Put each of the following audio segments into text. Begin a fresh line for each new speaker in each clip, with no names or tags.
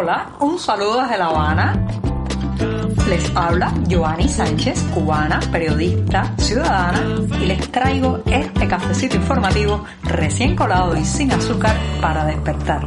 Hola, un saludo desde La Habana. Les habla Joanny Sánchez, cubana, periodista, ciudadana, y les traigo este cafecito informativo recién colado y sin azúcar para despertar.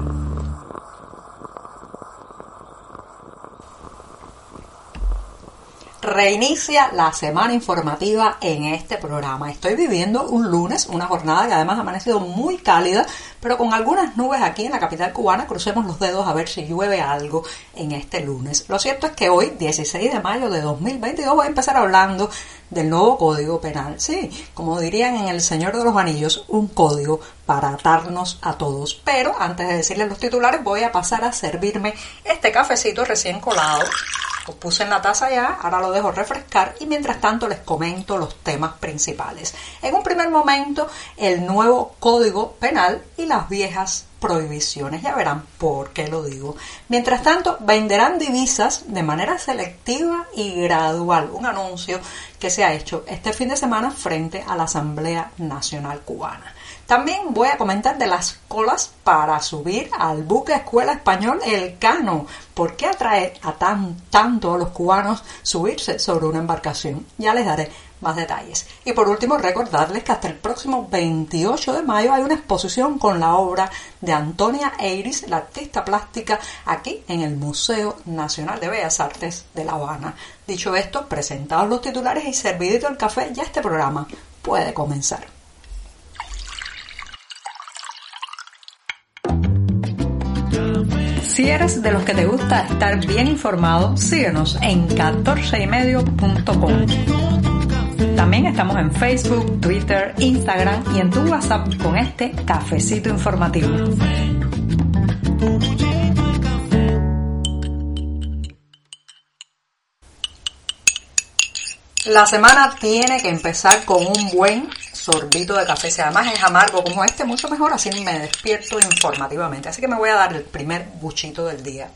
reinicia la semana informativa en este programa. Estoy viviendo un lunes, una jornada que además ha amanecido muy cálida, pero con algunas nubes aquí en la capital cubana. Crucemos los dedos a ver si llueve algo en este lunes. Lo cierto es que hoy, 16 de mayo de 2022, voy a empezar hablando del nuevo Código Penal. Sí, como dirían en El Señor de los Anillos, un código para atarnos a todos. Pero antes de decirles los titulares, voy a pasar a servirme este cafecito recién colado. Lo puse en la taza ya, ahora lo dejo refrescar y mientras tanto les comento los temas principales. En un primer momento, el nuevo Código Penal y las viejas prohibiciones. Ya verán por qué lo digo. Mientras tanto, venderán divisas de manera selectiva y gradual. Un anuncio que se ha hecho este fin de semana frente a la Asamblea Nacional Cubana. También voy a comentar de las colas para subir al buque Escuela Español El Cano. ¿Por qué atrae a tan, tanto a los cubanos subirse sobre una embarcación? Ya les daré más detalles. Y por último, recordarles que hasta el próximo 28 de mayo hay una exposición con la obra de Antonia Eiris, la artista plástica, aquí en el Museo Nacional de Bellas Artes de La Habana. Dicho esto, presentados los titulares y servidito el café, ya este programa puede comenzar. Si eres de los que te gusta estar bien informado, síguenos en 14ymedio.com. También estamos en Facebook, Twitter, Instagram y en tu WhatsApp con este cafecito informativo. La semana tiene que empezar con un buen sorbito de café. Si además es amargo como este, mucho mejor, así me despierto informativamente. Así que me voy a dar el primer buchito del día.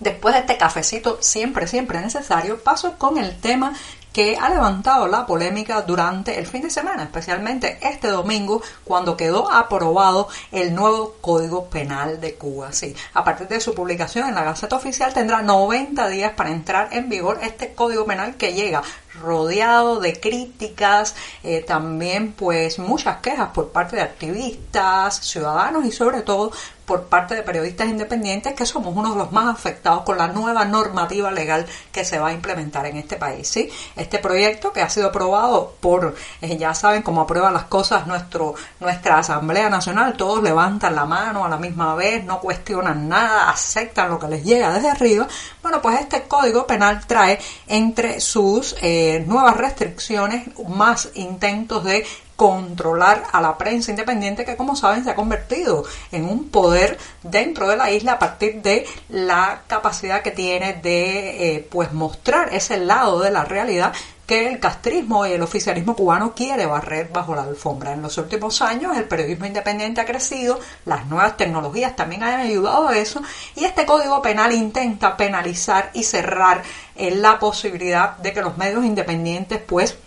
Después de este cafecito siempre, siempre necesario, paso con el tema que ha levantado la polémica durante el fin de semana, especialmente este domingo, cuando quedó aprobado el nuevo Código Penal de Cuba. Sí, a partir de su publicación en la Gaceta Oficial tendrá 90 días para entrar en vigor este Código Penal que llega rodeado de críticas, eh, también pues muchas quejas por parte de activistas, ciudadanos y sobre todo por parte de periodistas independientes que somos uno de los más afectados con la nueva normativa legal que se va a implementar en este país. ¿sí? Este proyecto que ha sido aprobado por, eh, ya saben cómo aprueban las cosas nuestro, nuestra Asamblea Nacional, todos levantan la mano a la misma vez, no cuestionan nada, aceptan lo que les llega desde arriba. Bueno, pues este código penal trae entre sus eh, nuevas restricciones más intentos de controlar a la prensa independiente que como saben se ha convertido en un poder dentro de la isla a partir de la capacidad que tiene de eh, pues mostrar ese lado de la realidad que el castrismo y el oficialismo cubano quiere barrer bajo la alfombra. En los últimos años el periodismo independiente ha crecido, las nuevas tecnologías también han ayudado a eso y este código penal intenta penalizar y cerrar eh, la posibilidad de que los medios independientes pues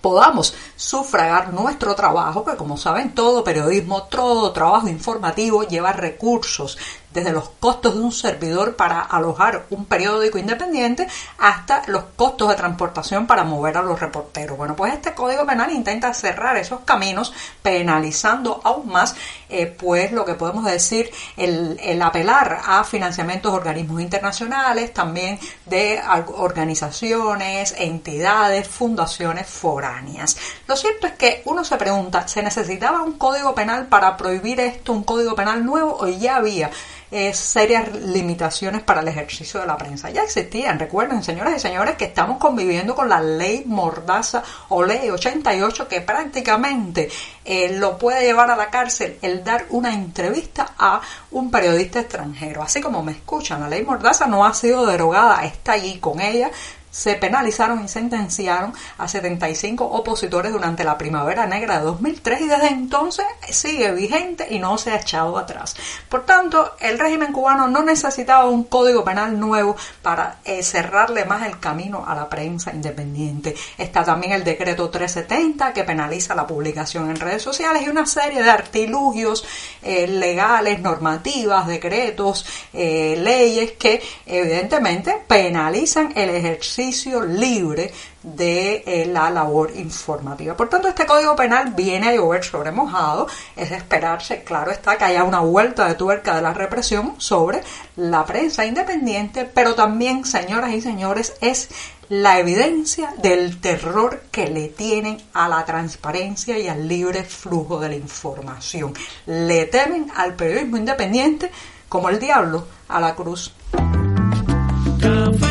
podamos sufragar nuestro trabajo, que como saben todo periodismo, todo trabajo informativo lleva recursos, desde los costos de un servidor para alojar un periódico independiente hasta los costos de transportación para mover a los reporteros. Bueno, pues este Código Penal intenta cerrar esos caminos penalizando aún más, eh, pues lo que podemos decir, el, el apelar a financiamientos de organismos internacionales, también de organizaciones, entidades, fundaciones foráneas. Lo cierto es que uno se pregunta, ¿se necesitaba un código penal para prohibir esto, un código penal nuevo o ya había? Eh, serias limitaciones para el ejercicio de la prensa. Ya existían, recuerden, señoras y señores, que estamos conviviendo con la ley Mordaza o ley 88 que prácticamente eh, lo puede llevar a la cárcel el dar una entrevista a un periodista extranjero. Así como me escuchan, la ley Mordaza no ha sido derogada, está allí con ella se penalizaron y sentenciaron a 75 opositores durante la primavera negra de 2003 y desde entonces sigue vigente y no se ha echado atrás. Por tanto, el régimen cubano no necesitaba un código penal nuevo para eh, cerrarle más el camino a la prensa independiente. Está también el decreto 370 que penaliza la publicación en redes sociales y una serie de artilugios eh, legales, normativas, decretos, eh, leyes que evidentemente penalizan el ejercicio libre de eh, la labor informativa. Por tanto, este Código Penal viene a llover sobre mojado. Es de esperarse, claro está, que haya una vuelta de tuerca de la represión sobre la prensa independiente, pero también, señoras y señores, es la evidencia del terror que le tienen a la transparencia y al libre flujo de la información. Le temen al periodismo independiente como el diablo a la cruz.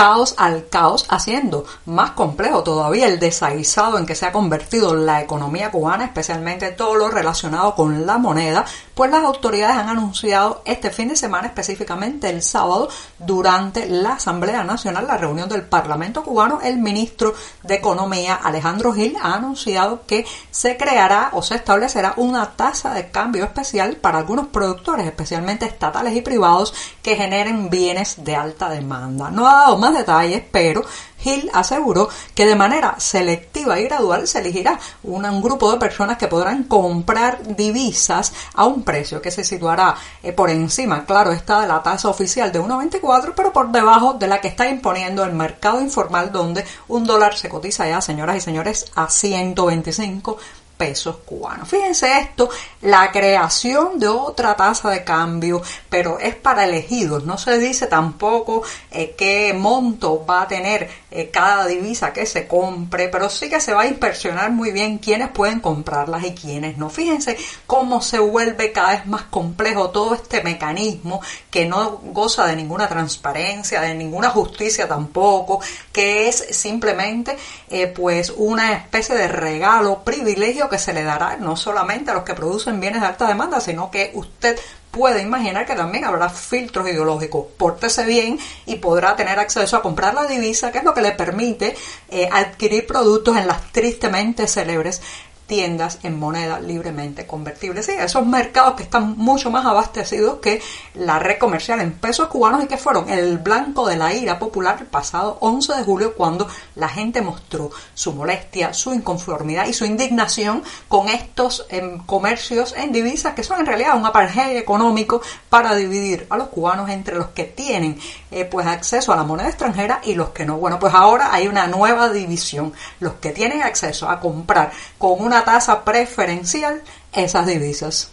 caos al caos, haciendo más complejo todavía el desaguisado en que se ha convertido la economía cubana, especialmente todo lo relacionado con la moneda, pues las autoridades han anunciado este fin de semana, específicamente el sábado, durante la Asamblea Nacional, la reunión del Parlamento cubano, el ministro de Economía, Alejandro Gil, ha anunciado que se creará o se establecerá una tasa de cambio especial para algunos productores, especialmente estatales y privados, que generen bienes de alta demanda. No ha dado más detalles, pero Hill aseguró que de manera selectiva y gradual se elegirá un, grupo de personas que podrán comprar divisas a un precio que se situará eh, por encima, claro está, de la tasa oficial de 1,24, pero por debajo de la que está imponiendo el mercado informal donde un dólar se cotiza ya, señoras y señores, a 125 pesos cubanos. Fíjense esto, la creación de otra tasa de cambio, pero es para elegidos. No se dice tampoco eh, qué monto va a tener eh, cada divisa que se compre, pero sí que se va a inspeccionar muy bien quiénes pueden comprarlas y quiénes no. Fíjense cómo se vuelve cada vez más complejo todo este mecanismo que no goza de ninguna transparencia, de ninguna justicia tampoco, que es simplemente eh, pues una especie de regalo, privilegio que se le dará no solamente a los que producen bienes de alta demanda, sino que usted puede imaginar que también habrá filtros ideológicos. Pórtese bien y podrá tener acceso a comprar la divisa, que es lo que le permite eh, adquirir productos en las tristemente célebres tiendas en moneda libremente convertible. Sí, esos mercados que están mucho más abastecidos que la red comercial en pesos cubanos y que fueron el blanco de la ira popular el pasado 11 de julio cuando la gente mostró su molestia, su inconformidad y su indignación con estos em, comercios en divisas que son en realidad un apartheid económico para dividir a los cubanos entre los que tienen eh, pues acceso a la moneda extranjera y los que no. Bueno, pues ahora hay una nueva división. Los que tienen acceso a comprar con una tasa preferencial esas divisas.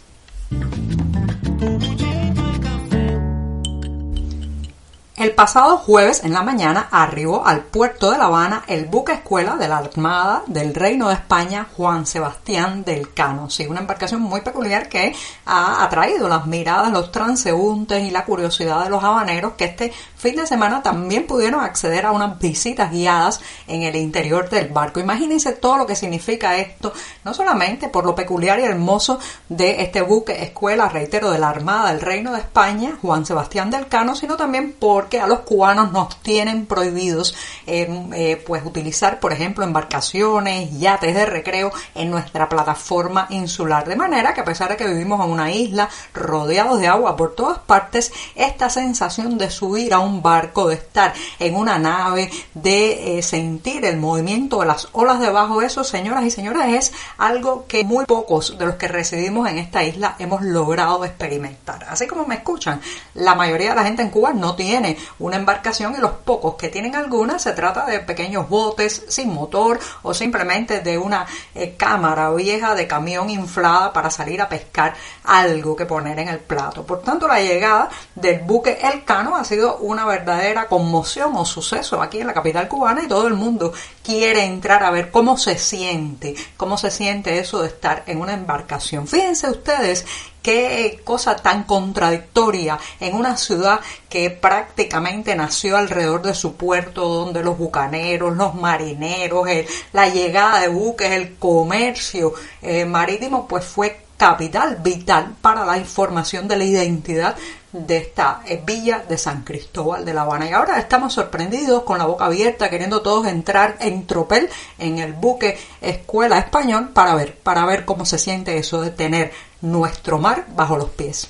El pasado jueves en la mañana arribó al puerto de La Habana el buque escuela de la Armada del Reino de España Juan Sebastián del Cano. Sí, una embarcación muy peculiar que ha atraído las miradas, los transeúntes y la curiosidad de los habaneros que este fin de semana también pudieron acceder a unas visitas guiadas en el interior del barco. Imagínense todo lo que significa esto, no solamente por lo peculiar y hermoso de este buque escuela, reitero, de la Armada del Reino de España Juan Sebastián del Cano, sino también por que a los cubanos nos tienen prohibidos em, eh, pues utilizar, por ejemplo, embarcaciones, yates de recreo en nuestra plataforma insular. De manera que a pesar de que vivimos en una isla rodeados de agua por todas partes, esta sensación de subir a un barco, de estar en una nave, de eh, sentir el movimiento de las olas debajo de eso, señoras y señores, es algo que muy pocos de los que residimos en esta isla hemos logrado experimentar. Así como me escuchan, la mayoría de la gente en Cuba no tiene una embarcación y los pocos que tienen alguna se trata de pequeños botes sin motor o simplemente de una eh, cámara vieja de camión inflada para salir a pescar algo que poner en el plato. Por tanto, la llegada del buque El Cano ha sido una verdadera conmoción o suceso aquí en la capital cubana y todo el mundo quiere entrar a ver cómo se siente, cómo se siente eso de estar en una embarcación. Fíjense ustedes qué cosa tan contradictoria en una ciudad que prácticamente nació alrededor de su puerto, donde los bucaneros, los marineros, la llegada de buques, el comercio eh, marítimo, pues fue capital vital para la información de la identidad de esta eh, villa de San Cristóbal de La Habana. Y ahora estamos sorprendidos con la boca abierta, queriendo todos entrar en tropel en el buque Escuela Español para ver, para ver cómo se siente eso de tener nuestro mar bajo los pies.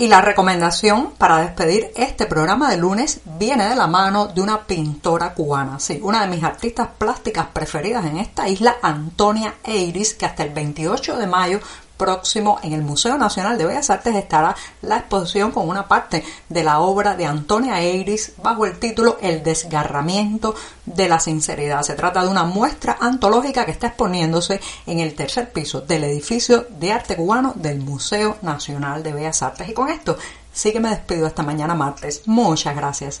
Y la recomendación para despedir este programa de lunes viene de la mano de una pintora cubana, sí, una de mis artistas plásticas preferidas en esta isla, Antonia Eiris, que hasta el 28 de mayo próximo en el Museo Nacional de Bellas Artes estará la exposición con una parte de la obra de Antonia Eiris bajo el título El desgarramiento de la sinceridad. Se trata de una muestra antológica que está exponiéndose en el tercer piso del edificio de arte cubano del Museo Nacional de Bellas Artes. Y con esto sí que me despido esta mañana martes. Muchas gracias.